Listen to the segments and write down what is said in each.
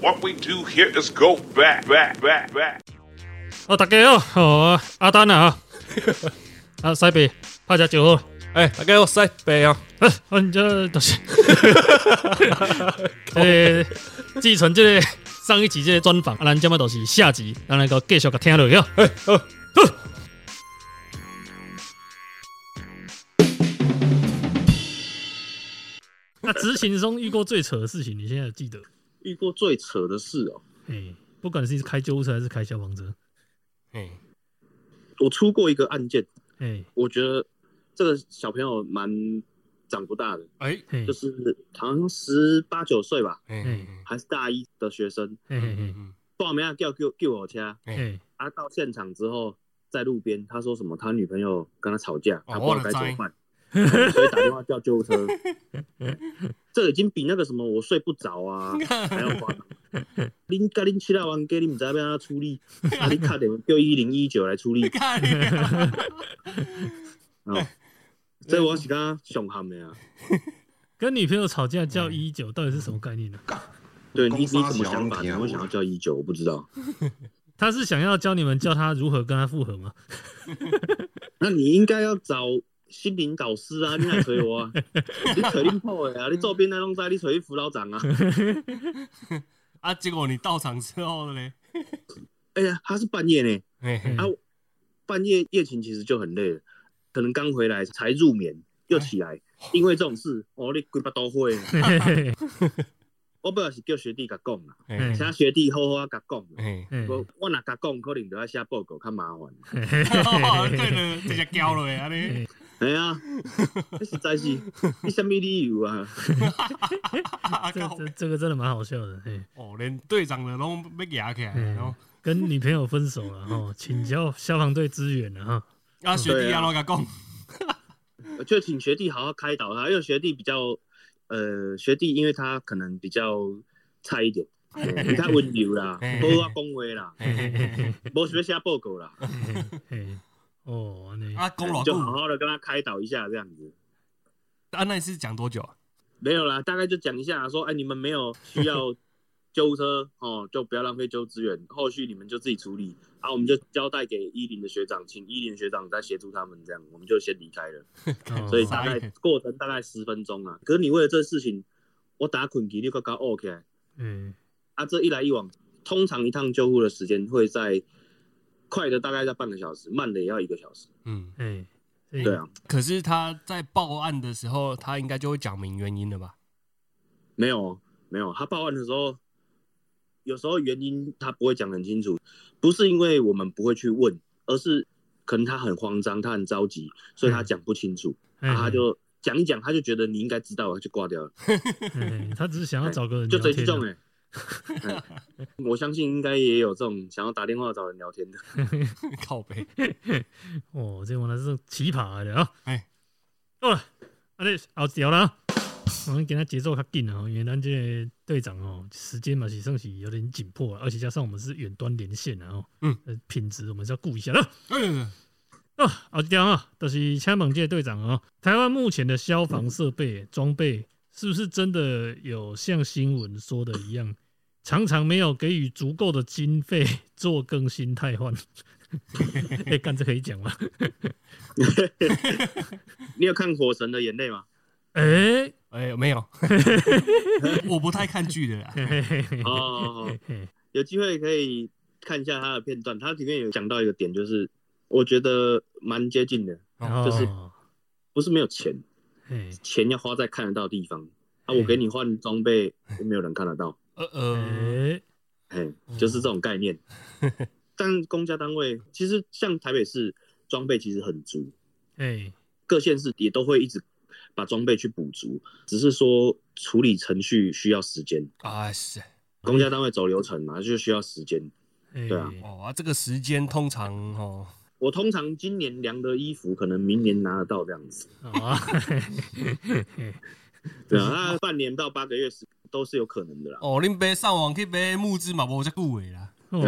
What we do here is go back, back, back, back. 哦，大家好，哦，阿丹啊，啊，西北拍只招呼，哎，大家好，西北啊，啊，我这都是，诶，继承这个上一集这个专访，啊，咱今麦都是下集，咱来个继续个听落去哦。哎，好，那执行中遇过最扯的事情，你现在有记得？遇过最扯的事哦，哎，不管是开救护车还是开消防车，哎，我出过一个案件，哎，我觉得这个小朋友蛮长不大的，哎，嘿就，是好像十八九岁吧，哎，还是大一的学生，嘿嘿嘿，嗯，报名要叫救救我车，嘿，啊到现场之后在路边，他说什么他女朋友跟他吵架，哦他不知道该怎么办，所以打电话叫救护车，这已经比那个什么我睡不着啊 还要夸张。恁甲恁七大王给你们知道要安怎处理，啊，你打电话叫一零一九来处理，看，哦，这我是刚上喊的啊。跟女朋友吵架叫一九，到底是什么概念呢？对你你什么想法？你会想要叫一九？我不知道。他是想要教你们教他如何跟他复合吗？那你应该要找心灵导师啊！你来找我啊！你找恁破的啊！你周边那拢在，你找你辅导长啊！啊，结果你到场之后呢？哎呀，他是半夜呢，啊，半夜夜勤其实就很累了，可能刚回来才入眠又起来，因为这种事，哦，你鬼巴都会。我本来是叫学弟甲讲啦，嘿请学弟好好啊甲讲。我我若甲讲，可能就要写报告，较麻烦。哦对了，直接交了安尼，哎呀，你实在是你什么理由啊？这这这个真的蛮好笑的。嘿，哦，连队长的拢被压起来，嗯然后跟女朋友分手了哈，请教 消防队支援了哈。啊，学弟啊，拢甲讲，就请学弟好好开导他，因为学弟比较，呃，学弟因为他可能比较差一点，比较温柔啦，嘿无我讲话啦，嘿嘿嘿嘿无想要写报告啦，嘿 嘿，哦，那就好，好的跟他开导一下这样子。啊，那一次讲多久啊？没有啦，大概就讲一下，说，哎，你们没有需要救护车 哦，就不要浪费救护资源，后续你们就自己处理。啊，我们就交代给一零的学长，请一零学长再协助他们，这样我们就先离开了。哦所以大概过程大概十分钟啊。可是你为了这事情，我打捆机，六个高 OK 嗯啊，这一来一往，通常一趟救护的时间会在快的大概在半个小时，慢的也要一个小时。嗯，哎，对，啊，可是他在报案的时候，他应该就会讲明原因了吧？没有哦没有，他报案的时候，有时候原因他不会讲很清楚，不是因为我们不会去问，而是可能他很慌张，他很着急，所以他讲不清楚，他就讲一讲，他就觉得你应该知道他，就挂掉了。哎 他只是想要找个人就聊天啊。这几种哎、哎 我相信应该也有这种想要打电话找人聊天的。靠背，哦，这原来是奇葩的啊！哎，好了，啊，你后条了啊，我们给他节奏较紧啊，因为咱这个队长哦，时间嘛是算是有点紧迫啊，而且加上我们是远端连线啊，哦，嗯呃，品质我们是要顾一下的。嗯，啊，后一条啊，就是请问这个队长啊，台湾目前的消防设备装备是不是真的有像新闻说的一样，常常没有给予足够的经费 做更新汰换？哎、干这可以讲吗？你有看《火神的眼泪》吗？哎、哎，没有，我不太看剧的啦。嘿嘿嘿嘿哦哦，有机会可以看一下他的片段，他里面有讲到一个点，就是我觉得蛮接近的，就是哦不是没有钱，嘿钱要花在看得到的地方。啊，嗯我给你换装备，没有人看得到，呃呃，哎，就是这种概念。但公家单位其实像台北市装备其实很足，哎各县市也都会一直把装备去补足，只是说处理程序需要时间。啊是，公家单位走流程嘛，就需要时间。哎，对啊。哦啊，这个时间通常哦，我通常今年量的衣服，可能明年拿得到这样子。啊，嘿嘿嘿嘿对啊，那半年到八个月是都是有可能的啦。哦，恁别上网去买木质嘛，无遮久的啦。哦，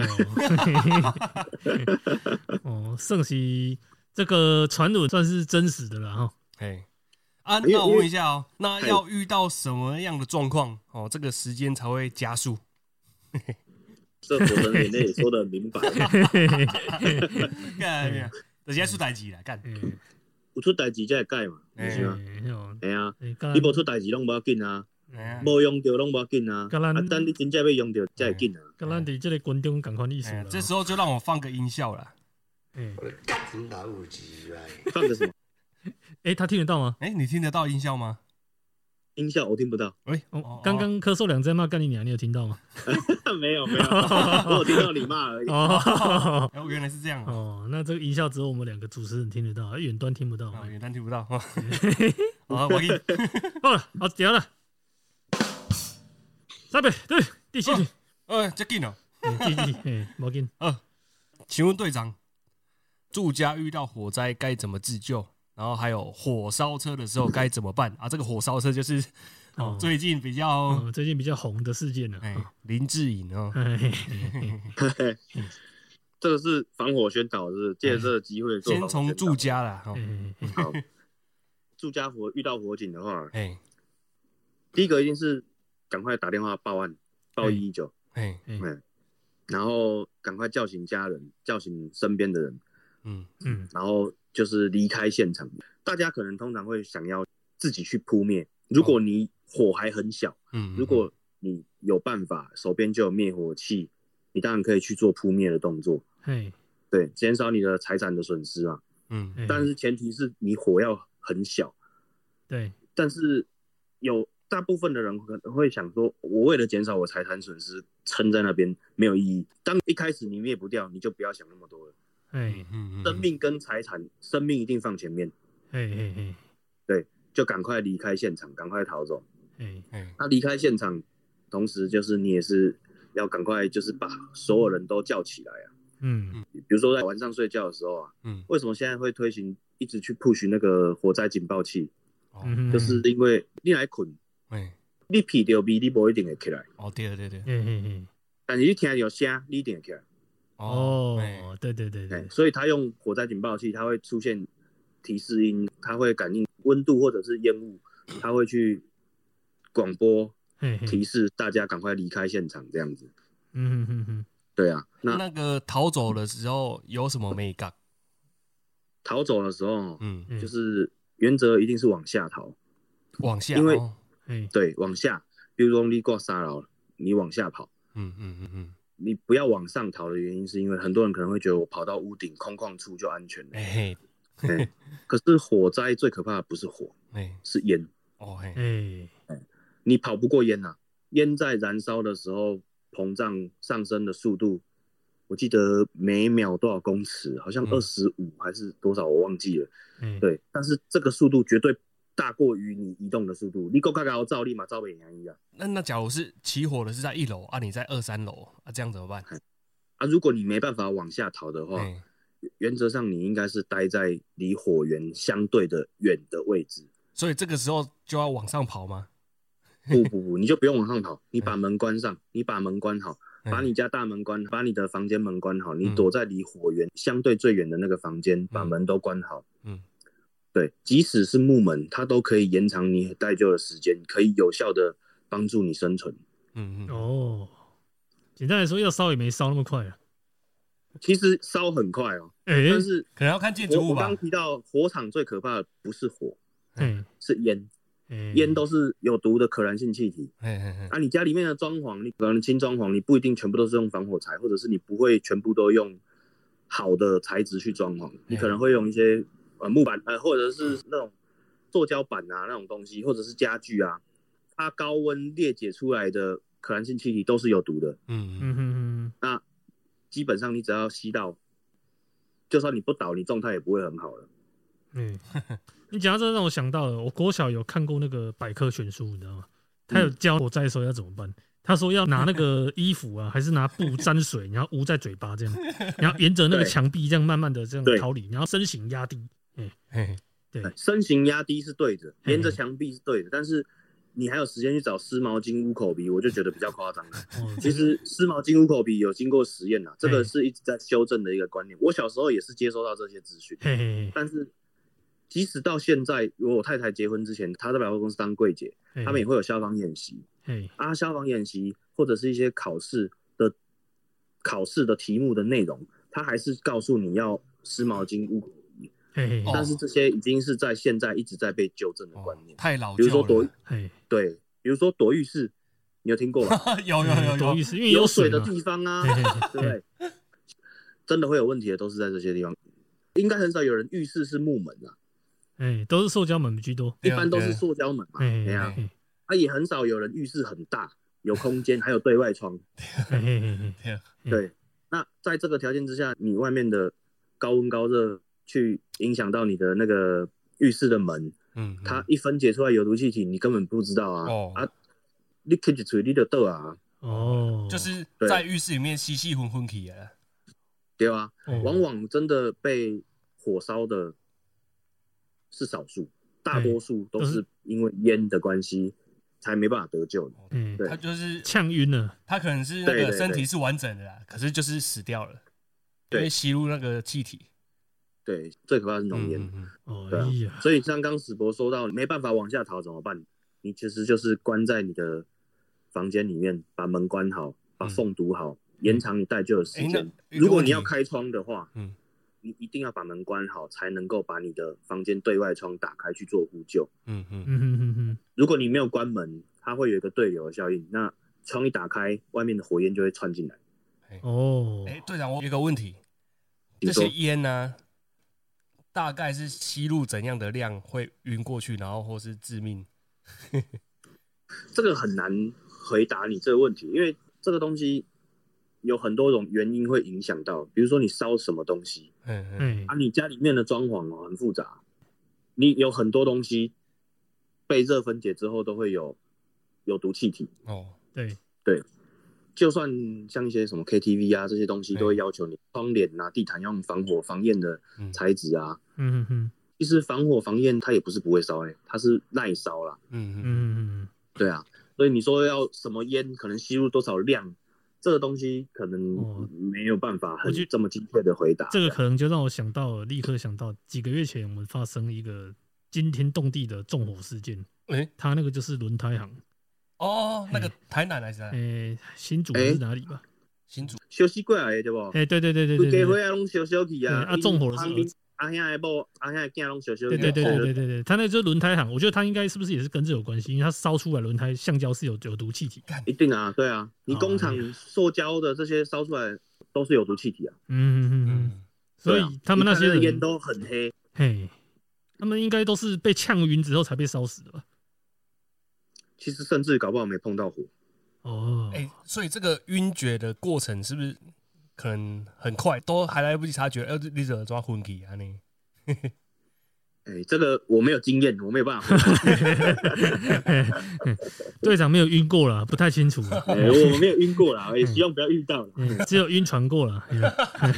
哦，算是这个传闻算是真实的了哈。嘿，啊，那我问一下哦，那要遇到什么样的状况哦，这个时间才会加速？这火神眼泪也说的很明白，干，这现在出代志啦，干，嗯有出代志才会改嘛，哎是啊，哎吼哎啊，哎甲你无出代志拢无要紧啊，无用着拢无要紧啊，啊，等你真正要用着才会紧啊。甲咱伫即个群众共款意思这时候就让我放个音效啦。哎我的干老五鸡来。放个什么哎，他听得到吗？哎，你听得到音效吗？音效我听不到，喂，哦，刚刚咳嗽两声骂干你娘，你有听到吗？没 有没有，我有听到你骂而已。哦哦，原来是这样哦，哦，那这个音效只有我们两个主持人听得到，远端听不到。哦远端听不到。哦好，我给你，好了，好屌了，三倍对第七题，呃，这紧哦。哎第七题，哎，毛巾，请问队长，住家遇到火灾该怎么自救？然后还有火烧车的时候该怎么办？啊？这个火烧车就是 最近比较哦，最近比较红的事件了。林志颖哦，这个是防火宣导，是借这个机会做先从住家啦，哦，嘿嘿嘿好，住家火遇到火警的话，哎。第一个一定是赶快打电话报案，报一一九，然后赶快叫醒家人，叫醒身边的人，嗯。嗯。然后就是离开现场。大家可能通常会想要自己去扑灭，如果你火还很小，嗯，如果你有办法，手边就有灭火器，你当然可以去做扑灭的动作，嘿，对，减少你的财产的损失啊。嗯嘿但是前提是你火要很小，对，但是有大部分的人可能会想说，我为了减少我财产损失，撑在那边没有意义。当一开始你灭不掉，你就不要想那么多了。嘿嗯生命跟财产，生命一定放前面，嘿嘿嘿。就赶快离开现场，赶快逃走。嘿，哎他离开现场，同时就是你也是要赶快，就是把所有人都叫起来啊。嗯。嗯比如说在晚上睡觉的时候啊，嗯。为什么现在会推行一直去 push 那个火灾警报器？哦。嗯，就是因为你来困，哎你屁掉鼻，你不一定会起来。哦对对对。嗯嗯嗯，但是你听到有声，你一定会起来。哎哦，对对对哎对，，所以他用火灾警报器，它会出现提示音，它会感应温度或者是烟雾，它会去广播提示大家赶快离开现场，这样子。嗯哼哼。哼，对啊，那那个逃走的时候有什么美感？逃走的时候，嗯，嗯。就是原则一定是往下逃，往下，因为哦，对，往下。比如说你过沙牢，你往下跑，嗯嗯嗯嗯，你不要往上逃的原因，是因为很多人可能会觉得我跑到屋顶空旷处就安全了。哎嘿，哎可是火灾最可怕的不是火，哎是烟。哦嘿，哎，你跑不过烟呐、烟在燃烧的时候膨胀上升的速度，我记得每秒多少公尺，好像嗯二十五还是多少，我忘记了。嗯，对，但是这个速度绝对大过于你移动的速度。你够嘎嘎照立马照北洋一样那那假如是起火的是在一楼啊，你在二三楼啊，这样怎么办？啊！如果你没办法往下逃的话，哎原则上你应该是待在离火源相对的远的位置。所以这个时候就要往上跑吗？不不不，你就不用往上跑，你把门关上，你把门关好，哎把你家大门关，把你的房间门关好，你嗯躲在离火源相对最远的那个房间，把门都关好。嗯，对，即使是木门，它都可以延长你待救的时间，可以有效的帮助你生存。嗯嗯，哦，简单来说，要烧也没烧那么快啊。其实烧很快哦，哎，但是可能要看建筑物吧刚刚。提到火场最可怕的不是火，嗯，是烟，哎烟都是有毒的可燃性气体。哎哎哎，啊，你家里面的装潢，你可能轻装潢，你不一定全部都是用防火材，或者是你不会全部都用好的材质去装潢，你可能会用一些呃木板呃，或者是那种塑胶板啊那种东西，或者是家具啊，它高温裂解出来的可燃性气体都是有毒的。嗯嗯嗯哼哼，那基本上你只要吸到，就算你不倒，你状态也不会很好了。嗯，你讲到这让我想到了，我国小有看过那个百科全书，你知道吗？他有教火灾的时候要怎么办。他说要拿那个衣服啊，还是拿布沾水，然后捂在嘴巴这样，然后沿着那个墙壁这样慢慢的这样逃离，然后身形压低。嘿，对，身形压低是对的，嗯沿着墙壁是对的，但是你还有时间去找湿毛巾捂口鼻，我就觉得比较夸张了。哦，其实湿毛巾捂口鼻有经过实验呐，这嗯个是一直在修正的一个观念。我小时候也是接收到这些资讯，但是即使到现在，我太太结婚之前，她在百货公司当柜姐，他们也会有消防演习嘿，啊，消防演习或者是一些考试的，考试的题目的内容，他还是告诉你要湿毛巾捂口但是这些已经是在现在一直在被纠正的哦观念。太老了比如说躲旧了。嘿，对，比如说躲浴室，你有听过吗？有有有有躲浴，室，因为有水的地方啊，对不对？真的会有问题的，都是在这些地方。应该很少有人浴室是木门啊，哎，都是塑胶门居多，一般都是塑胶门嘛。嘿嘿对啊，嘿啊也很少有人浴室很大，有空间，还有对外窗。对，那在这个条件之下，你外面的高温高热去影响到你的那个浴室的门，嗯，它一分解出来有毒气体，你根本不知道啊、哦。啊！你开一嘴你就倒啊，哦，就是在浴室里面吸气混混起来了。对啊，哦。往往真的被火烧的是少数，大多数都都是是因为烟的关系才没办法得救的。嗯，对。他就是呛晕了，他可能是那个身体是完整的啦，可是就是死掉了，因对为吸入那个气体。对，最可怕是浓烟。嗯嗯哦对啊哎呀，所以像刚史博说到，没办法往下逃怎么办？你其实就是关在你的房间里面，把门关好，把缝堵好，延长你待救的时间。如果你要开窗的话，嗯你一定要把门关好，才能够把你的房间对外窗打开去做呼救。嗯嗯嗯哼哼哼，如果你没有关门，它会有一个对流的效应，那窗一打开，外面的火焰就会窜进来。哦哎、，队长，我有一个问题，这些烟呢、大概是吸入怎样的量会晕过去，然后或是致命？这个很难回答你这个问题，因为这个东西有很多种原因会影响到，比如说你烧什么东西嗯嗯。哎啊，你家里面的装潢哦很复杂，你有很多东西被热分解之后都会有有毒气体，哦，对。对，就算像一些什么 KTV 啊这些东西，嗯都会要求你窗帘啊、地毯要用防火防焰的嗯。材质啊。嗯嗯嗯，其实防火防焰它也不是不会烧哎、它是耐烧啦。嗯嗯嗯哼哼，对啊，所以你说要什么烟可能吸入多少量，这个东西可能哦。没有办法很这么精确的回答。这个可能就让我想到了，立刻想到几个月前我们发生一个惊天动地的纵火事件，哎、它那个就是轮胎行，哦，那个台南还是？诶，新竹是哪里吧？新竹小西过来的对不？诶，对对对对对，家伙啊，拢小小气啊，啊，纵火的时候。阿兄的布，阿兄的囝拢小小。对对对对对对对，他那就是轮胎行，我觉得他应该是不是也是跟这有关系？因为他烧出来轮胎橡胶是有有毒气体。一定啊，对啊，你工厂塑胶的这些烧出来都是有毒气体啊。嗯嗯嗯。所以他们那些烟都很黑。嘿，他们应该都是被呛晕之后才被烧死的吧？其实甚至搞不好没碰到火。哦，哎、所以这个晕厥的过程是不是可能很快，都还来不及察觉？呃，你怎么抓昏体啊？你 哎，这个我没有经验，我没有办法。队长没有晕过了，不太清楚。哎我没有晕过了，也希望不要遇到只有晕船过了，哎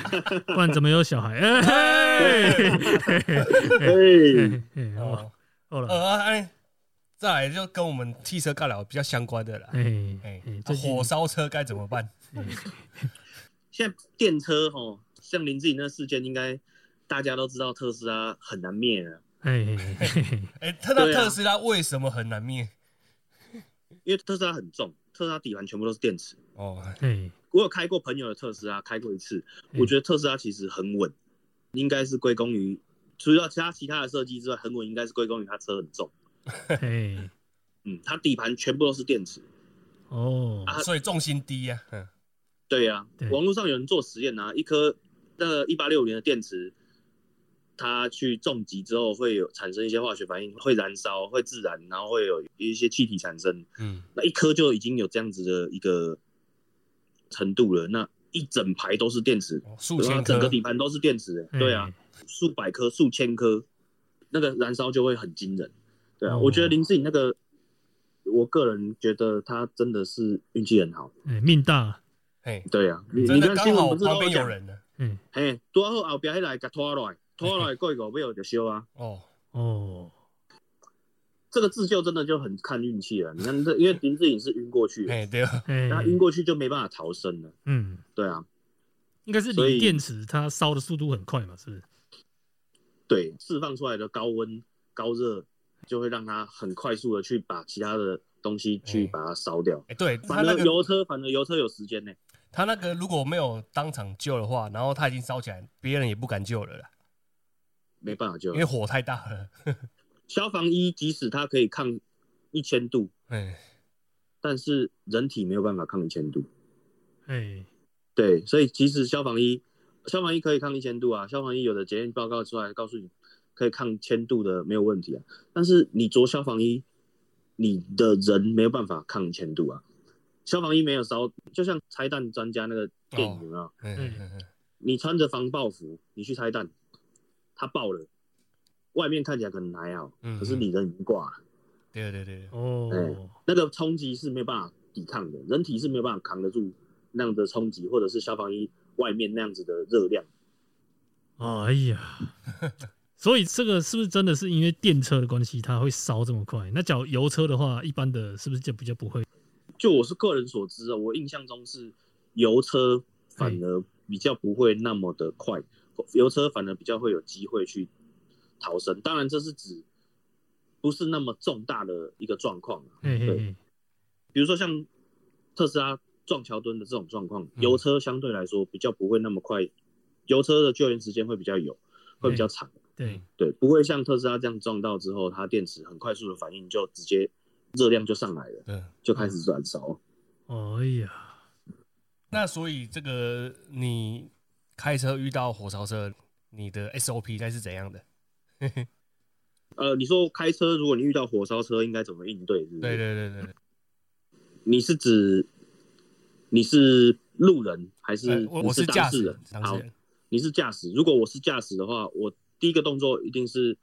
不然怎么有小孩？哎嘿嘿嘿嘿哎，嘿嘿好哦，好了，呃，哎、再来就跟我们汽车尬聊比较相关的啦。哎哎、火烧车该怎么办？现在电车吼，像林志颖那事件，应该大家都知道特斯拉很难灭了，哎哎、特那特斯拉为什么很难灭？因为特斯拉很重，特斯拉底盘全部都是电池。哦，嘿我有开过朋友的特斯拉，开过一次，嗯我觉得特斯拉其实很稳，应该是归功于除了其他其他的设计之外，很稳应该是归功于它车很重。嘿，嗯，它底盘全部都是电池。哦，啊所以重心低呀、嗯，对呀、对网络上有人做实验啊，一颗那个一八六年的电池，它去重击之后会有产生一些化学反应，会燃烧，会自燃，然后会有一些气体产生。嗯，那一颗就已经有这样子的一个程度了，那一整排都是电池，哦数然后千整个，底盘都是电池、对啊，，数百颗、数千颗，那个燃烧就会很惊人。对啊，哦我觉得林志颖那个，我个人觉得他真的是运气很好。哎，命大，哎，对啊，你你看新闻不是都有人的。嗯，嘿，多好后边迄来甲拖落来，拖落来过一个尾就烧啊。哦，哦，这个自救真的就很看运气了。你看这，因为林志颖是晕过去，哎，对，啊，他晕过去就没办法逃生了。嗯，对啊，应该是所以锂电池它烧的速度很快嘛，是不是？对，释放出来的高温高热就会让它很快速的去把其他的东西去哎把它烧掉。哎，对反那个而油车，反正油车有时间呢。他那个如果没有当场救的话，然后他已经烧起来，别人也不敢救了啦，没办法救因。为火太大了。消防衣即使它可以抗一千度，哎，但是人体没有办法抗一千度。哎，对，所以即使消防衣，消防衣可以抗一千度啊，消防衣有的检验报告出来告诉你可以抗千度的没有问题啊，但是你着消防衣，你的人没有办法抗千度啊。消防衣没有烧，就像拆弹专家那个电影有没有？哎哎哎哎你穿着防爆服，你去拆弹，它爆了，外面看起来可能还好，嗯可是你人已经挂了，对对对对，哦，那个冲击是没有办法抵抗的，人体是没有办法扛得住那样的冲击，或者是消防衣外面那样子的热量。哎呀，所以这个是不是真的是因为电车的关系，它会烧这么快？那假如油车的话，一般的是不是就比较不会？就我是个人所知啊，我印象中是油车反而比较不会那么的快，油车反而比较会有机会去逃生。当然，这是指不是那么重大的一个状况啊。对嘿嘿嘿，比如说像特斯拉撞桥墩的这种状况，嗯油车相对来说比较不会那么快，油车的救援时间会比较有，会比较长。对，对，不会像特斯拉这样撞到之后，它电池很快速的反应就直接热量就上来了，对。就开始燃烧。哎呀，那所以这个你开车遇到火烧车，你的 SOP 该是怎样的？呃，你说开车，如果你遇到火烧车，应该怎么应对？是不是？对对对对对，你是指你是路人还是呃我是是驾驶当事人？好，你是驾驶。如果我是驾驶的话，我第一个动作一定是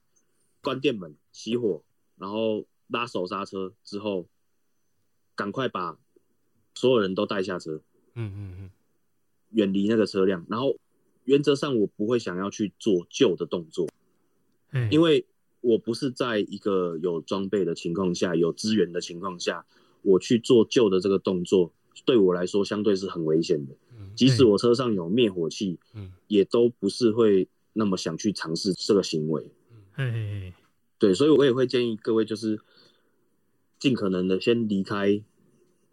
关电门、熄火，然后拉手刹车之后，赶快把所有人都带下车，嗯嗯嗯，远离那个车辆。然后原则上我不会想要去做旧的动作，哎，因为我不是在一个有装备的情况下、有资源的情况下，我去做旧的这个动作，对我来说相对是很危险的。嗯。即使我车上有灭火器，嗯。也都不是会那么想去尝试这个行为。嘿嘿嘿，对，所以我也会建议各位就是尽可能的先离开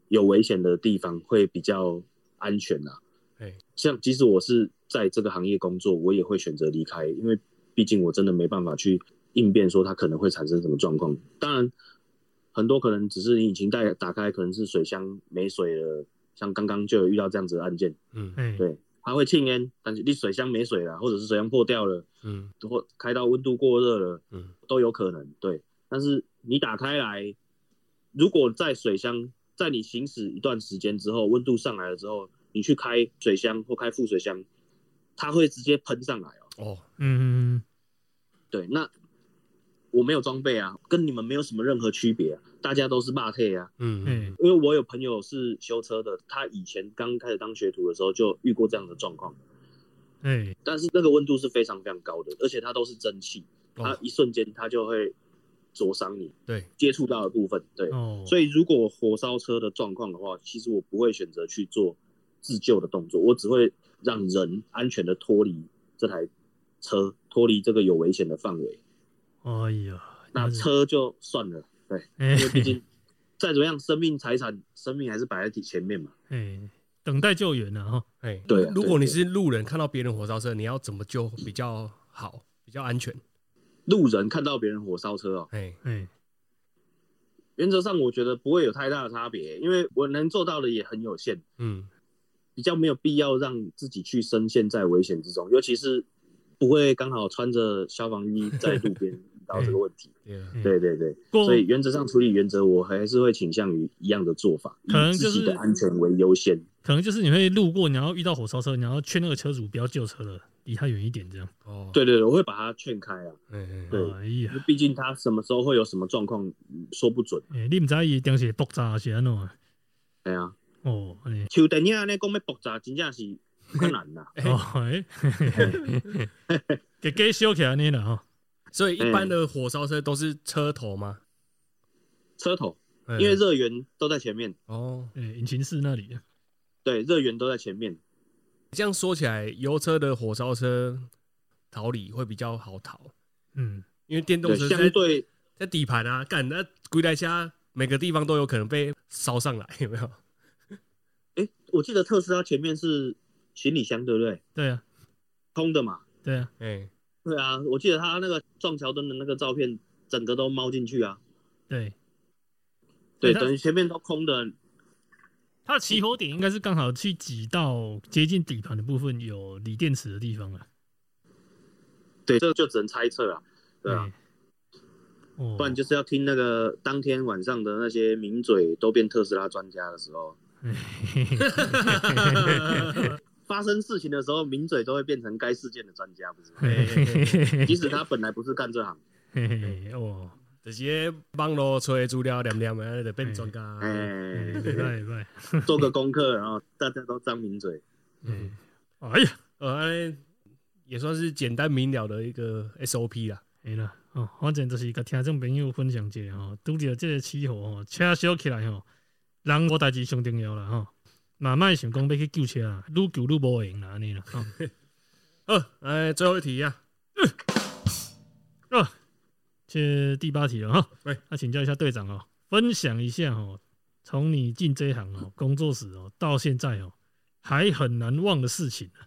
有危险的地方，会比较安全啊。哎，像即使我是在这个行业工作，我也会选择离开，因为毕竟我真的没办法去应变说它可能会产生什么状况。当然，很多可能只是你引擎盖打开，可能是水箱没水了，像刚刚就有遇到这样子的案件，嗯哎，对，它会庆烟，但是你水箱没水了，或者是水箱破掉了，嗯或开到温度过热了，嗯都有可能。对，但是你打开来，如果在水箱，在你行驶一段时间之后，温度上来了之后，你去开水箱或开副水箱，它会直接喷上来哦。哦，嗯，对，那我没有装备啊，跟你们没有什么任何区别啊，大家都是霸退啊。嗯嗯哎，因为我有朋友是修车的，他以前刚开始当学徒的时候就遇过这样的状况，哎，但是那个温度是非常非常高的，而且它都是蒸汽，它哦一瞬间它就会灼伤你对，接触到的部分。对，哦，所以如果火烧车的状况的话，其实我不会选择去做自救的动作，我只会让人安全的脱离这台车，脱离这个有危险的范围。哎呀，那车就算了，对，哎，因为毕竟再怎么样，生命财产，生命还是摆在前面嘛。哎，等待救援呢，哈，哎，对啊如果你是路人看到别人火烧车，你要怎么救？比较好，比较安全？路人看到别人火烧车哦，哎，哎，原则上我觉得不会有太大的差别，因为我能做到的也很有限，嗯。比较没有必要让自己去深陷在危险之中，尤其是不会刚好穿着消防衣在路边。遇 到这个问题。对对对对，所以原则上处理原则，我还是会倾向于一样的做法，可能就是自己的安全为优先。可能就是你会路过，然后遇到火烧车，你要劝那个车主不要救车了，离他远一点，这样。哦，对对对，我会把他劝开啊，哎，哎，对哎呀，毕竟他什么时候会有什么状况嗯说不准。哎，你唔知伊当时爆炸是安怎啊？对啊，哦，哎，像电影呢讲要爆炸，真正是困难啦。哦，哎，给给修起来呢了哈。所以一般的火烧车都是车头吗？车头，嗯因为热源都在前面，哦，哎，引擎室那里，对，热源都在前面。这样说起来，油车的火烧车逃离会比较好逃，嗯，因为电动对，车在相对。在底盘啊，干那归来下每个地方都有可能被烧上来，有没有？哎，我记得特斯拉前面是行李箱，对不对？对啊，空的嘛。对啊，哎，对啊，我记得他那个撞桥墩的那个照片，整个都猫进去啊。对，对，等于前面都空的。它的起火点应该是刚好去挤到接近底盘的部分有锂电池的地方了。对，这个就只能猜测啊。对啊，不然就是要听那个当天晚上的那些名嘴都变特斯拉专家的时候，发生事情的时候，名嘴都会变成该事件的专家，不是吗？即使他本来不是干这行。嘿嘿嘿哦，就是网络吹资料念念的，就变专家。哎，对对对，做个功课，然后大家都张名嘴。嗯，哎呀，呃，也算是简单明了的一个 SOP 啦。哎啦，哦，反正就是甲听众朋友分享一下吼，拄着这个气候吼，车烧起来吼，人无代志上重要了吼，嘛莫想讲要去救车啊，愈救愈无用啦安尼啦。吼呃，哎，最后一题啊，哦，这第八题了哈。喂，那请教一下队长哦，分享一下哦，从你进这一行哦，工作室哦，到现在哦，还很难忘的事情啊。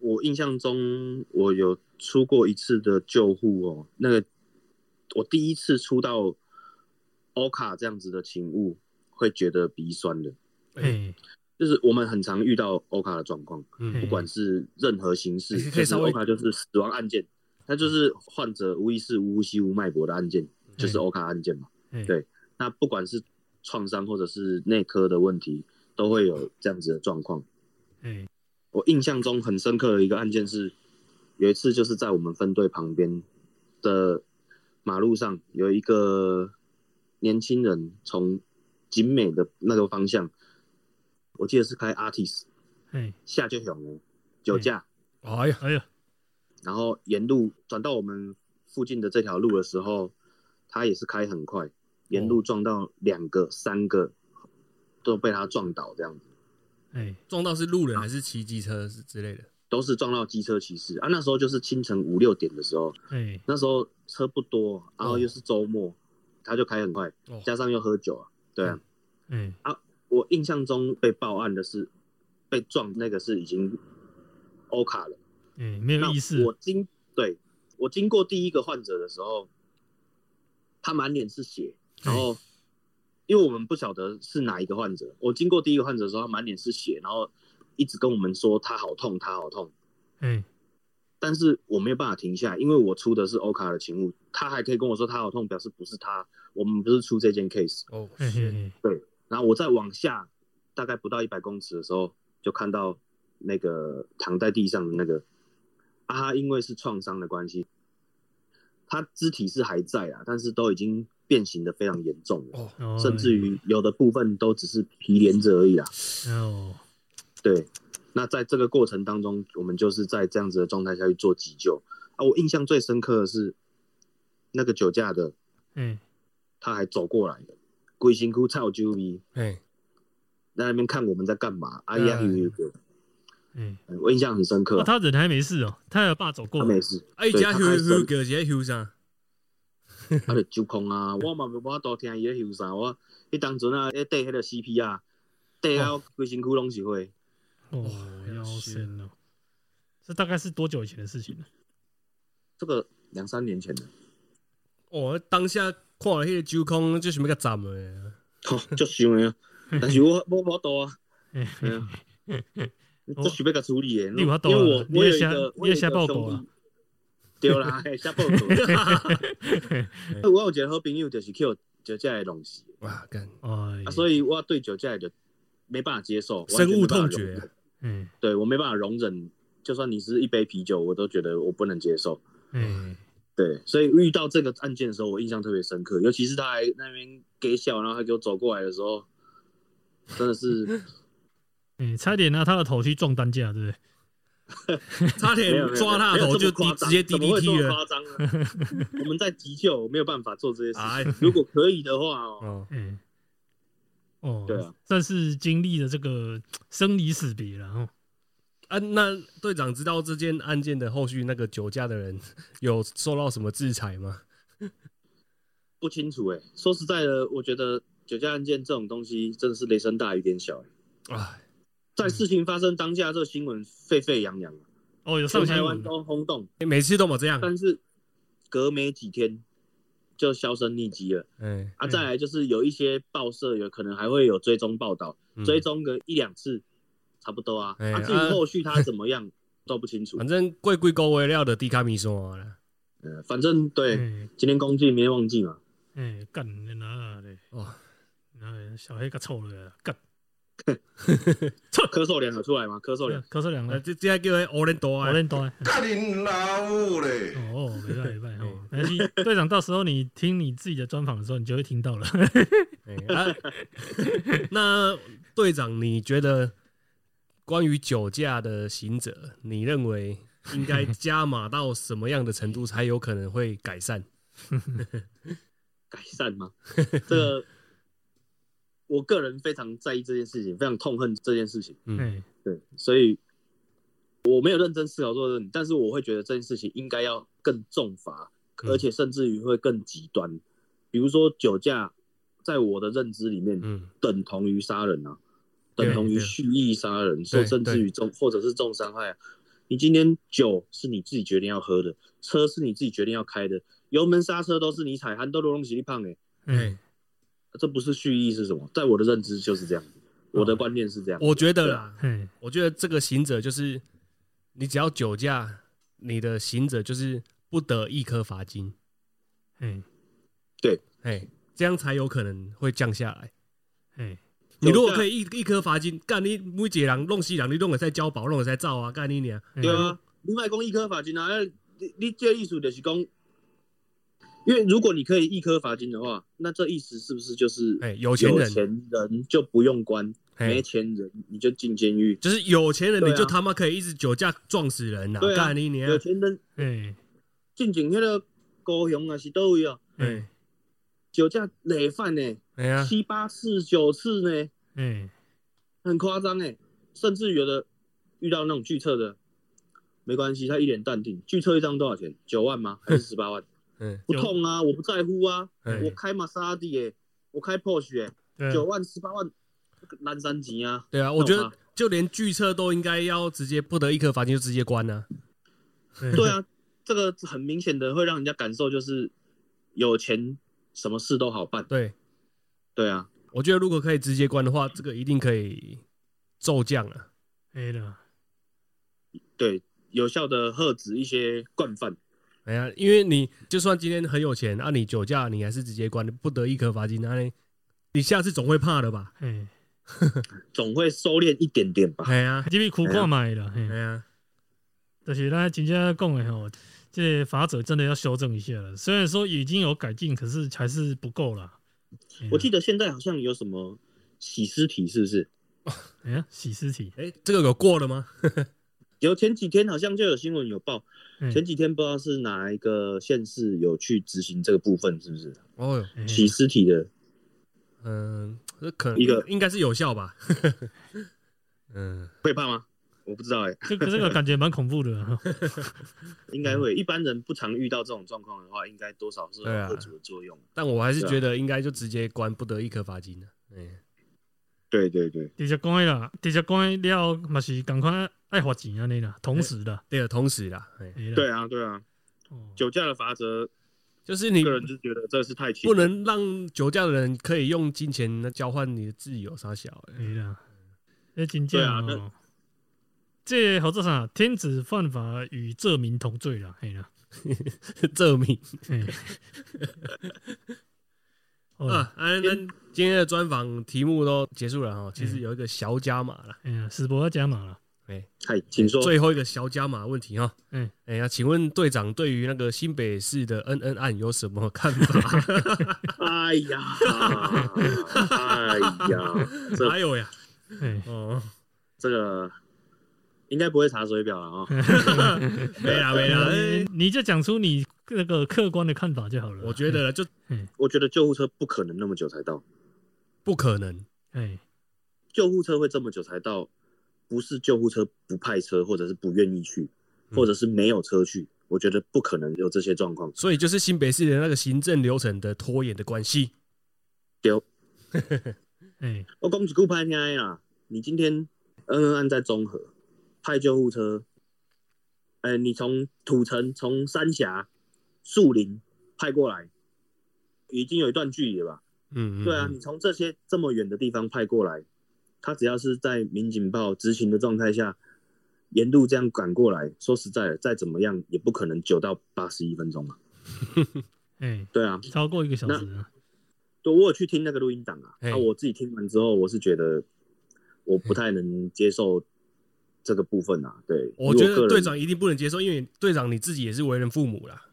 我印象中，我有出过一次的救护哦，那个我第一次出到欧卡这样子的勤务，会觉得鼻酸的。哎，就是我们很常遇到欧卡的状况，嗯。不管是任何形式，就是可以稍微欧卡就是死亡案件，它就是患者无意识、无呼吸、无脉搏的案件，就是欧卡案件嘛。哎对那不管是创伤或者是内科的问题，都会有这样子的状况。哎，我印象中很深刻的一个案件是，有一次就是在我们分队旁边的马路上，有一个年轻人从景美的那个方向，我记得是开 Artis 哎，下就熊了，酒驾，哎呀，哎呀，然后沿路转到我们附近的这条路的时候，他也是开很快，沿路撞到两个、三个，都被他撞倒，这样子。哎，撞到是路人还是骑机车之类的？都是撞到机车骑士。啊！那时候就是清晨五六点的时候，哎，那时候车不多，然后又是周末，他就开很快，哦。加上又喝酒啊，对啊。哎，我印象中被报案的是被撞那个是已经欧卡了，嗯，没有意思，我经对我经过第一个患者的时候，他满脸是血，然后因为我们不晓得是哪一个患者，我经过第一个患者的时候，他满脸是血，然后一直跟我们说他好痛，他好痛。哎，但是我没有办法停下来，因为我出的是欧卡的勤务，他还可以跟我说他好痛，表示不是他，我们不是出这件 case。哦，嘿嘿嘿，对，然后我再往下大概不到一百公尺的时候，就看到那个躺在地上的那个，啊，他因为是创伤的关系，他肢体是还在啊，但是都已经变形的非常严重了，甚至于有的部分都只是皮连着而已啦。哦，对，那在这个过程当中，我们就是在这样子的状态下去做急救啊。我印象最深刻的是那个酒驾的，哎，他还走过来的，龟辛苦操酒味，哎，在那边看我们在干嘛。哎呀，嗯有有有哎，我印象很深刻。他人还没事哦，他有爸走过，他没事，哎，对加休他开始休个是休啥？他就揪空啊，我嘛无法度听伊咧休啥，我迄当阵啊，咧缀迄个 CP 啊，缀啊规身躯拢是血。哦，腰身哦，这大概是多久以前的事情了？这个两三年前的，哦，当下看了迄个酒空，就想要个斩的。吼、足想的啊，但是我我无法度啊，嘿 对啊，足想要甲处理的，因为我我有一个你要写报告啊我有一个兄弟。对啦，嘿写报告。我有一个好朋友就是去酒驾的弄死，哇，干，哎啊，，所以我对酒驾就没办法接受，深恶痛绝嗯，对我没办法容忍，就算你是一杯啤酒，我都觉得我不能接受。哎，对，所以遇到这个案件的时候，我印象特别深刻，尤其是他还那边给笑，然后他给我走过来的时候，真的是 哎，差点拿他的头去撞担架，对不对？差点抓他的头就直接 DDT 了。夸张呢？我们在急救，没有办法做这些事哎情。如果可以的话哦，哦，哎，哦，对啊，算是经历了这个生离死别了哦。啊，那队长知道这件案件的后续那个酒驾的人有受到什么制裁吗？不清楚哎。说实在的，我觉得酒驾案件这种东西真的是雷声大雨点小哎。哎，在事情发生当下，这个新闻沸沸扬扬，哦，有上台湾都轰动，每次都没这样，但是隔没几天就销声匿迹了。哎，啊，嗯再来就是有一些报社有可能还会有追踪报道，嗯追踪个一两次，差不多啊。哎啊，至于啊后续他怎么样 都不清楚反。正贵贵高为料的低卡米说了，呃，反正对，哎今天公祭，明天忘记嘛。哎，干你哪嘞？哦，那小黑个臭了，干，咳嗽两个出来吗？咳嗽两，呃，咳嗽两个，这这叫做欧伦多啊，我练多。干你老母嘞！哦，没办没办哦，没关系。队长，到时候你听你自己的专访的时候，你就会听到了。哎 啊，那队长，你觉得关于酒驾的行者，你认为应该加码到什么样的程度才有可能会改善？改善吗？这个我个人非常在意这件事情，非常痛恨这件事情。嗯，哎，对，所以我没有认真思考做这但是我会觉得这件事情应该要更重罚，嗯而且甚至于会更极端。比如说酒驾，在我的认知里面，嗯，等同于杀人啊，对等同于蓄意杀人，受甚至于重或者是重伤害啊。你今天酒是你自己决定要喝的，车是你自己决定要开的，油门刹车都是你踩，含都罗东西力胖哎，哎，这不是蓄意是什么？在我的认知就是这样子，我的观念是这样。我觉得啦，哎，我觉得这个行者就是你只要酒驾，你的行者就是不得一颗罚金，哎，哎，这样才有可能会降下来。哎，你如果可以一一颗罚金，干你每一个人弄死人，你弄个在交保，弄个在造啊，干你娘！哎对啊，你卖讲一颗罚金啊，那你你这个意思就是讲，因为如果你可以一颗罚金的话，那这意思是不是就是哎有钱人。钱人就不用关，哎。没钱人你就进监狱？就是有钱人，你就他妈可以一直酒驾撞死人啊干你娘。有！钱人哎，进前迄个高雄啊是倒位啊，哎。酒驾累犯呢，哎呀，七八次九次呢，嗯，很夸张哎，甚至有的遇到那种拒测的，没关系，他一脸淡定，拒测一张多少钱？九万吗？还是十八万？嗯不痛啊，我不在乎啊，哎。我开玛莎拉蒂耶，我开 Porsche 哎，对。啊九万十八万，难三级啊，对啊，我觉得就连拒测都应该要直接不得一颗罚金就直接关了。对啊，这个很明显的会让人家感受就是有钱什么事都好办，对，对啊，我觉得如果可以直接关的话，这个一定可以骤降了。哎了，对，有效的遏止一些惯犯，哎呀，因为你就算今天很有钱，啊，你酒驾你还是直接关，不得一颗罚金，那你你下次总会怕的吧？哎，总会收敛一点点吧。哎呀，这边苦看买了，嘿哎呀，就是咱真正讲的吼，这个法者真的要修正一下了。虽然说已经有改进，可是还是不够啦。我记得现在好像有什么洗尸体，是不是？哎呀，洗尸体，哎，这个有过了吗？有前几天好像就有新闻有报，嗯前几天不知道是哪一个县市有去执行这个部分，是不是？哦洗尸体的，嗯，这可能一个应该是有效吧？嗯，会怕吗？我不知道哎、这个这个感觉蛮恐怖的。哈 应该会。一般人不常遇到这种状况的话，应该多少是有对啊遏制的作用。但我还是觉得应该就直接关，不得一颗罚金的。哎，对对对，直接关的啦，直接关了嘛是赶快爱罚钱安尼啦，同时的。对啊，同时啦，哎，哎啦对啊对啊，哦酒驾的罚则，就是你个人就觉得这是太轻，不能让酒驾的人可以用金钱交换你的自由，傻小、欸。哎啦，这真正对啊哦，这合作啥？天子犯法与这民同罪啦，嘿啦，证明嘿。哦，啊，啊，那今天的专访题目都结束了哈。其实有一个小加码了，哎呀，史博要加码了。哎、嗨，请说。最后一个小加码问题哈。嗯哎呀，请问队长对于那个新北市的恩恩案有什么看法？哎呀，哎呀，这还有呀，哎，哦，这个应该不会查水表了 啊、没啦没啦，哎你你就讲出你那个客观的看法就好了。我觉得就我觉得救护车不可能那么久才到，不可能。哎，救护车会这么久才到，不是救护车不派车，或者是不愿意去，嗯或者是没有车去。我觉得不可能有这些状况。所以就是新北市的那个行政流程的拖延的关系。丢，哎，我讲一句歹听的啦，你今天恩恩案在中和派救护车，呃，你从土城、从三峡、树林派过来，已经有一段距离了吧？嗯，嗯对啊，嗯你从这些这么远的地方派过来，他只要是在民警报执勤的状态下，沿路这样赶过来，说实在的，再怎么样也不可能九到八十一分钟啊。哎，对啊，超过一个小时啊，对，我有去听那个录音档啊，我自己听完之后，我是觉得我不太能接受这个部分啊。对，我觉得队长一定不能接受，因为队长你自己也是为人父母啦。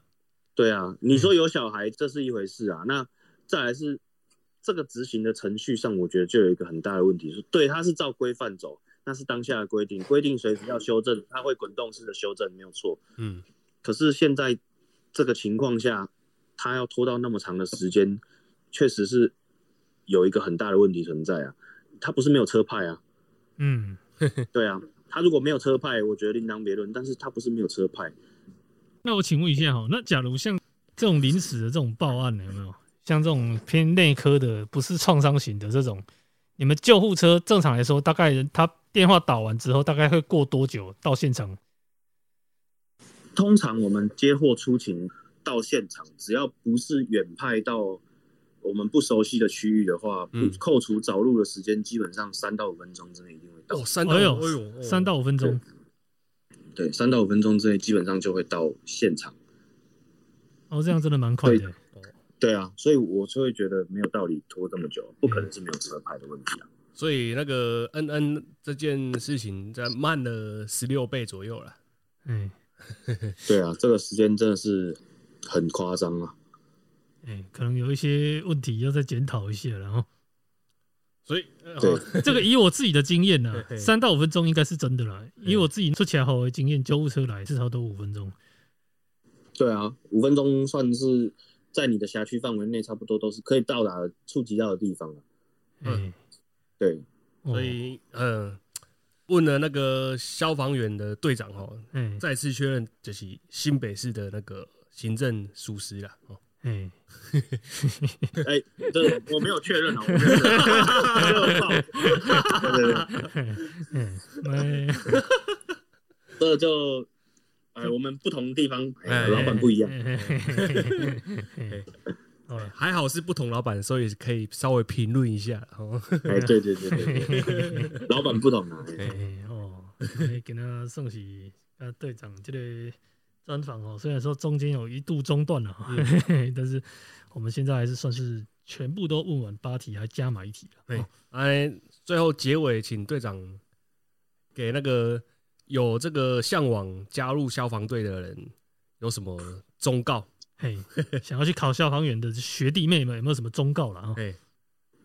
对啊，你说有小孩这是一回事啊，那再来是这个执行的程序上，我觉得就有一个很大的问题是，对，他是照规范走，那是当下的规定，规定随时要修正，他会滚动式的修正，没有错。嗯，可是现在这个情况下，他要拖到那么长的时间，确实是有一个很大的问题存在啊。他不是没有车派啊，嗯，对啊，他如果没有车派，我觉得另当别论。但是他不是没有车派，那我请问一下哈，那假如像这种临时的这种报案呢，有没有像这种偏内科的，不是创伤型的这种，你们救护车正常来说，大概他电话打完之后，大概会过多久到现场？通常我们接货出勤到现场，只要不是远派到我们不熟悉的区域的话，不嗯扣除找路的时间，基本上三到五分钟之内一定会到。哦，三到哎呦哎呦，三到五分钟，对，三到五分钟之内基本上就会到现场。哦，这样真的蛮快的。对啊，所以我就会觉得没有道理拖这么久，不可能是没有车牌的问题啊。所以那个恩恩这件事情在慢了十六倍左右了。哎对啊，这个时间真的是很夸张啊。哎，可能有一些问题要再检讨一下然后所以，呃对。哦。这个以我自己的经验呢三到五分钟应该是真的啦。以我自己出起来好的经验，救护车来至少都五分钟。对啊，五分钟算是在你的辖区范围内，差不多都是可以到达、触及到的地方了。嗯，对，哦。所以，嗯，问了那个消防员的队长哦，嗯再次确认就是新北市的那个行政属实了哦。哎，哎、这我没有确认哦，我没有确认。这就，哎，我们不同地方，哎哎老板不一样。哎好了，还好是不同老板，所以可以稍微评论一下哦。哎，对对对对对，老板不同啊。哎。哎哦，哎跟他送喜啊队长这个专访哦，虽然说中间有一度中断了，嘿嘿嘿但是我们现在还是算是全部都问完八题，还加码一题了。对哦，哎，最后结尾，请队长给那个有这个向往加入消防队的人有什么忠告？嘿，想要去考消防员的学弟妹们有没有什么忠告了啊？哎，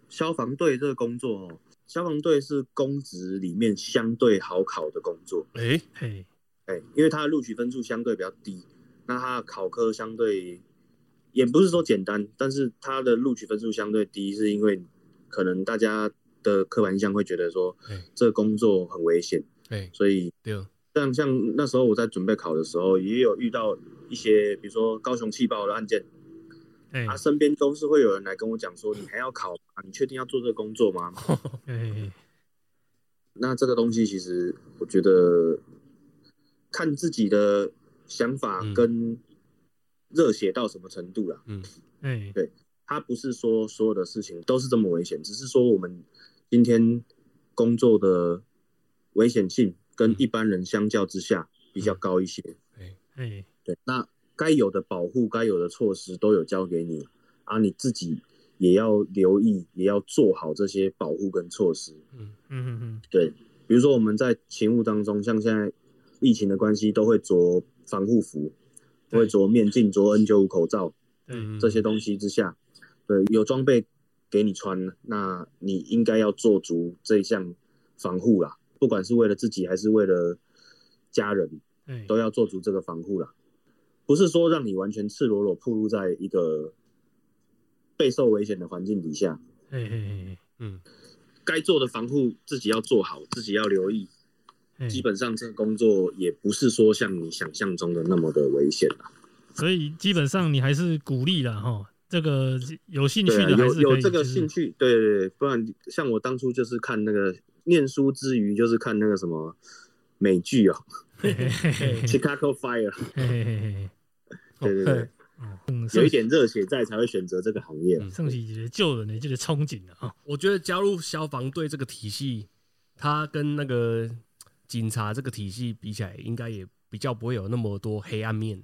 消防队这个工作哦，消防队是公职里面相对好考的工作。哎，嘿，哎，因为它的录取分数相对比较低，那它的考科相对也不是说简单，但是它的录取分数相对低，是因为可能大家的刻板印象会觉得说哎这个工作很危险，哎，所以对，像像那时候我在准备考的时候，也有遇到一些，比如说高雄气爆的案件，哎啊，身边都是会有人来跟我讲说，你还要考吗？你确定要做这个工作吗？哎那这个东西其实我觉得看自己的想法嗯。跟热血到什么程度啦。哎。对，他不是说所有的事情都是这么危险，只是说我们今天工作的危险性跟一般人相较之下比较高一些。哎。对，那该有的保护、该有的措施都有交给你啊，你自己也要留意，也要做好这些保护跟措施。嗯，嗯嗯。对，比如说我们在勤务当中，像现在疫情的关系，都会着防护服，都会着面镜、着 N95 口罩嗯，这些东西之下，对，有装备给你穿，那你应该要做足这一项防护啦，不管是为了自己还是为了家人，哎都要做足这个防护啦。不是说让你完全赤裸裸暴露在一个备受危险的环境底下，嘿嘿嘿嗯，该做的防护自己要做好，自己要留意。哎，基本上这个工作也不是说像你想象中的那么的危险啦。所以基本上你还是鼓励了哈，这个有兴趣的还是有有这个就是兴趣，对对对，不然像我当初就是看那个念书之余就是看那个什么美剧哦，嘿嘿嘿 嘿《Chicago Fire》，对对对，嗯，有一点热血在才会选择这个行业。剩是一个救人的这个憧憬了啊。我觉得加入消防队这个体系，它跟那个警察这个体系比起来，应该也比较不会有那么多黑暗面。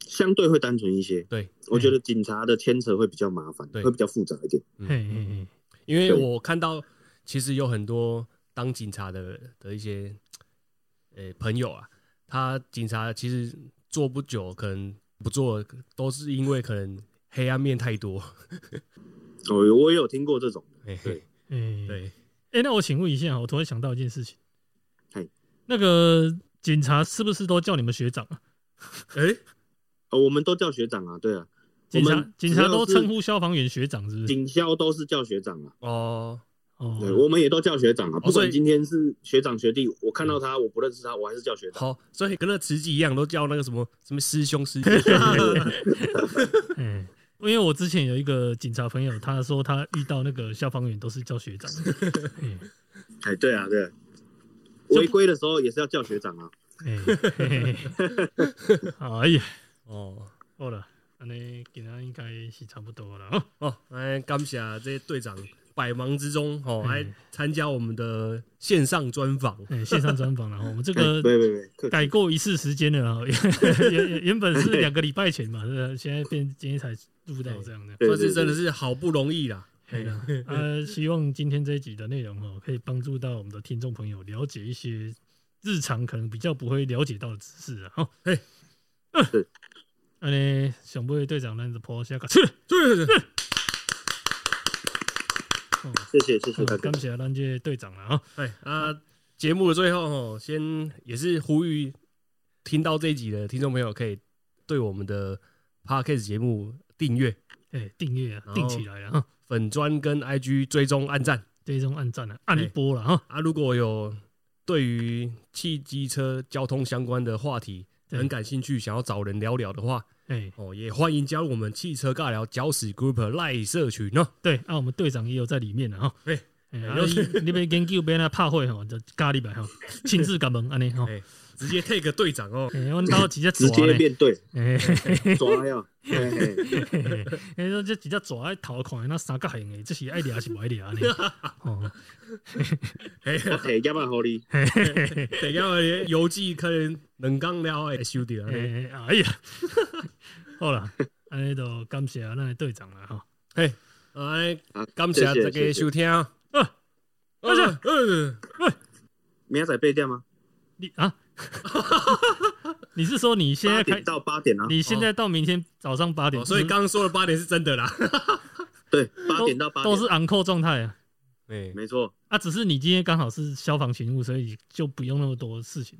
相对会单纯一些，对，我觉得警察的牵扯会比较麻烦，对。会比较复杂一点。嗯嗯嗯，因为我看到其实有很多当警察的的一些呃朋友啊，他警察其实做不久，可能不做，都是因为可能黑暗面太多。哦，我也有听过这种的，嘿嘿。对，哎对，哎，那我请问一下，我突然想到一件事情。嘿，那个警察是不是都叫你们学长啊？哎，哦，我们都叫学长啊，对啊，警察警察都称呼消防员学长，是不是？警消都是叫学长啊，哦，哦，对，我们也都叫学长啊，不管今天是学长学弟，我看到他我不认识他，我还是叫学长。好，所以跟那慈济一样，都叫那个什么 什么师兄师姐。嗯，因为我之前有一个警察朋友，他说他遇到那个消防员都是叫学长。嗯哎，对啊，对违规的时候也是要叫学长啊。哎嘿嘿嘿哎呀，哦好了，安尼今天应该是差不多了哦。哦，来感谢这些队长百忙之中哦嗯来参加我们的线上专访。哎，线上专访了哈，我们这哎，个改过一次时间了啊，原原 原本是两个礼拜前嘛，是不是现在变今天才录到这样的。对算是真的是好不容易啦。对的，呃，希望今天这一集的内容哦，可以帮助到我们的听众朋友了解一些日常可能比较不会了解到的知识啊。哈，嘿。是，安尼小贝队长，咱就抛下个去。对对对，谢谢谢谢感。谢咱这队长了啊。哎啊，节目的最后哦，先也是呼吁听到这一集的听众朋友，可以对我们的 podcast 节目订阅、哎，订阅啊，订起来了哈，粉砖跟 IG 追踪、暗赞追踪暗赞啊，按一波了哈。啊。如果有对于汽机车交通相关的话题很感兴趣，想要找人聊聊的话，哎，哦，也欢迎加入我们汽车尬聊搅屎 Group 赖社群哦。对，啊，我们队长也有在里面的哈。哎哎，啊你你们研究别人拍会哈，就加入来哈，亲自甲问安尼吼。哎，直接 take 队长哦。哎，阮兜直接直接抓呢。面对哎嘿嘿 抓呀，嘿嘿嘿嘿，说这直接抓喺头看，那三角形的，这是爱掠是不爱掠呢？哦，嘿，我提减啊，好你。等下我邮寄可能两工了会收到。哎哎呀，好了，安尼就感谢咱的队长了哈。嘿，哎，好感谢大家收听。啊，而且，呃，明仔载备点吗？你啊，你是说你现在开？到八点啊？你现在到明天早上八点，哦所以刚刚说的八点是真的啦。对，八点到八点都是 on call 状态啊。对，没错。啊，只是你今天刚好是消防勤务，所以就不用那么多事情。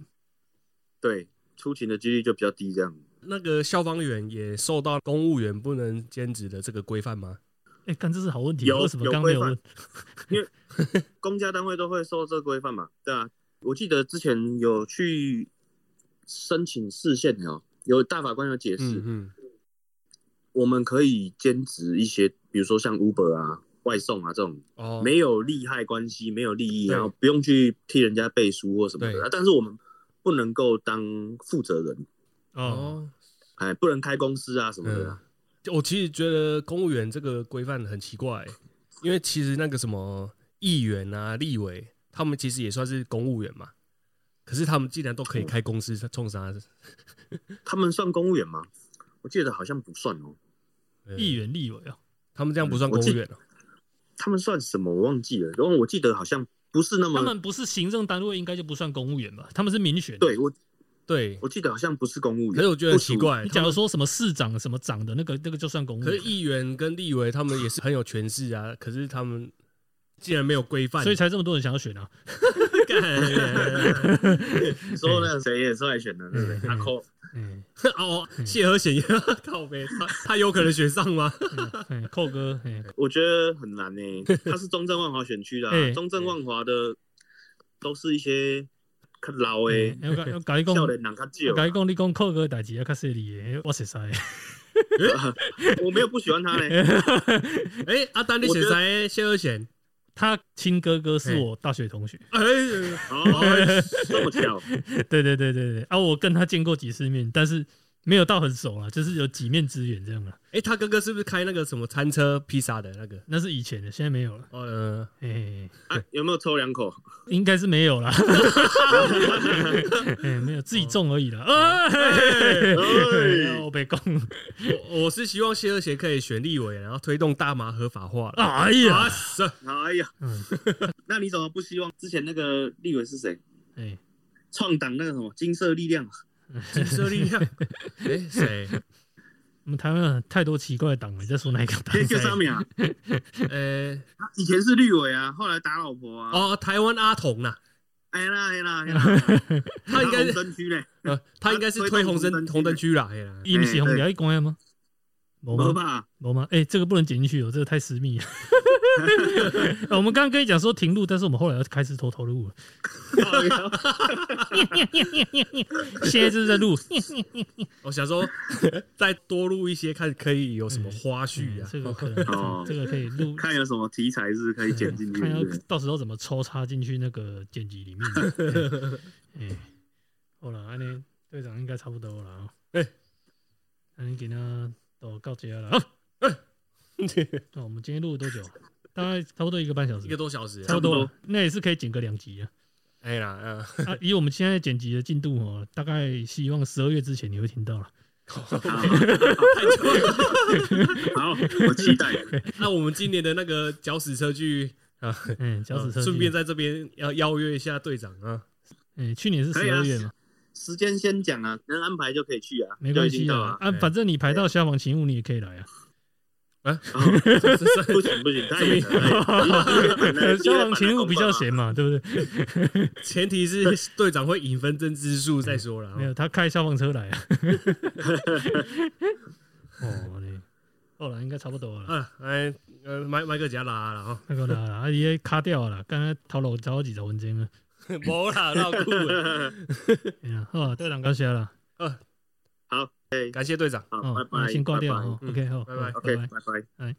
对，出勤的几率就比较低，这样。那个消防员也受到公务员不能兼职的这个规范吗？哎，看这是好问题，有为什么刚没有问？公家单位都会受这个规范嘛？对啊，我记得之前有去申请视线的哦，有大法官有解释，嗯嗯，我们可以兼职一些，比如说像 Uber 啊、外送啊这种哦，没有利害关系、没有利益，然后不用去替人家背书或什么的啊。但是我们不能够当负责人，哦，哦。哎，不能开公司啊什么的。我其实觉得公务员这个规范很奇怪、因为其实那个什么议员啊、立委，他们其实也算是公务员嘛。可是他们既然都可以开公司，冲啥？他们算公务员吗？我记得好像不算哦。呃议员、立委啊，他们这样不算公务员哦、他们算什么？我忘记了。然后我记得好像不是那么，他们不是行政单位，应该就不算公务员吧？他们是民选。，对我对，我记得好像不是公务员。可是我觉得很奇怪。你假如说什么市长、什么长的那个，那个就算公务员，可是议员跟立委他们也是很有权势啊，可是他们既然没有规范，所以才这么多人想要选啊。说那谁也出来选的，对不对？嗯阿扣嗯，哦，谢和弦也 靠背，他他有可能选上吗？嗯寇哥，嗯我觉得很难呢。他是中正万华选区的中正万华的都是一些较老诶，要甲要甲你讲，少年人较少啊。甲你讲，你讲寇哥的代志要较犀利诶，我实在。我没有不喜欢他呢，哎，阿丹，你选谁？谢和弦他亲哥哥是我大学同学。哎，哦，这么巧，对对对对对，啊，我跟他见过几次面，但是没有到很熟啊，就是有几面之缘这样啊。哎，他哥哥是不是开那个什么餐车披萨的那个？那是以前的，现在没有了。哦，呃哎，啊，有没有抽两口？应该是没有啦。哎，没有自己种而已啦。我被攻。我我是希望谢和弦可以选立委，然后推动大麻合法化了。哎呀哎呀，嗯，那你怎么不希望之前那个立委是谁？哎，创党那个什么金色力量？金色力量。哎，谁？我们台湾有太多奇怪的党了，你在说哪一个党？这叫啥名啊？呃，他以前是绿委啊，后来打老婆啊。哦，台湾阿童呐，哎啦哎啦哎啦，他应该红灯区嘞，呃，他应该是推红灯红灯区啦，哎啦，伊不是红条一关吗？没吗？没吧？没吗？哎，这个不能剪进去哦，这个太私密了。我们刚刚跟你讲说停录，但是我们后来要开始偷偷录了。现在就是在录，我想说再多录一些，看可以有什么花絮啊。嗯这个可能哦这个可以录，看有什么题材是可以剪进去看要的。到时候怎么抽插进去那个剪辑里面。哎，好了，安尼队长应该差不多了啊。哎那你给他都告结了啊。那 我们今天录了多久？大概差不多一个半小时一个，多小时啊，差不多了。那也是可以剪个两集啊。哎啦，嗯，啊，以我们现在剪辑的进度哦，大概希望十二月之前你会听到了。好，好，我期待。那我们今年的那个搅屎车剧啊，嗯，搅屎车顺便在这边要邀约一下队长啊。嗯，去年是十二月嘛，时间先讲啊，能安排就可以去啊，没关。系啊啊，反正你排到消防勤务你也可以来啊。啊，不行不行，太远了。消防勤务比较闲嘛，对不对？前提是队长会引分针之数再说了。没有，他开消防车来啊。哦，嘞，后来应该差不多了。啊，哎，呃，麦麦克加拉了哈，那个啦，啊，伊个卡掉了刚，刚才头路走几十分钟了。无啦，老酷了。好，队长感谢了。好，好，感谢队长。哦，好，拜那拜，先挂掉 OK，好，拜拜好 OK，拜拜。拜拜。哎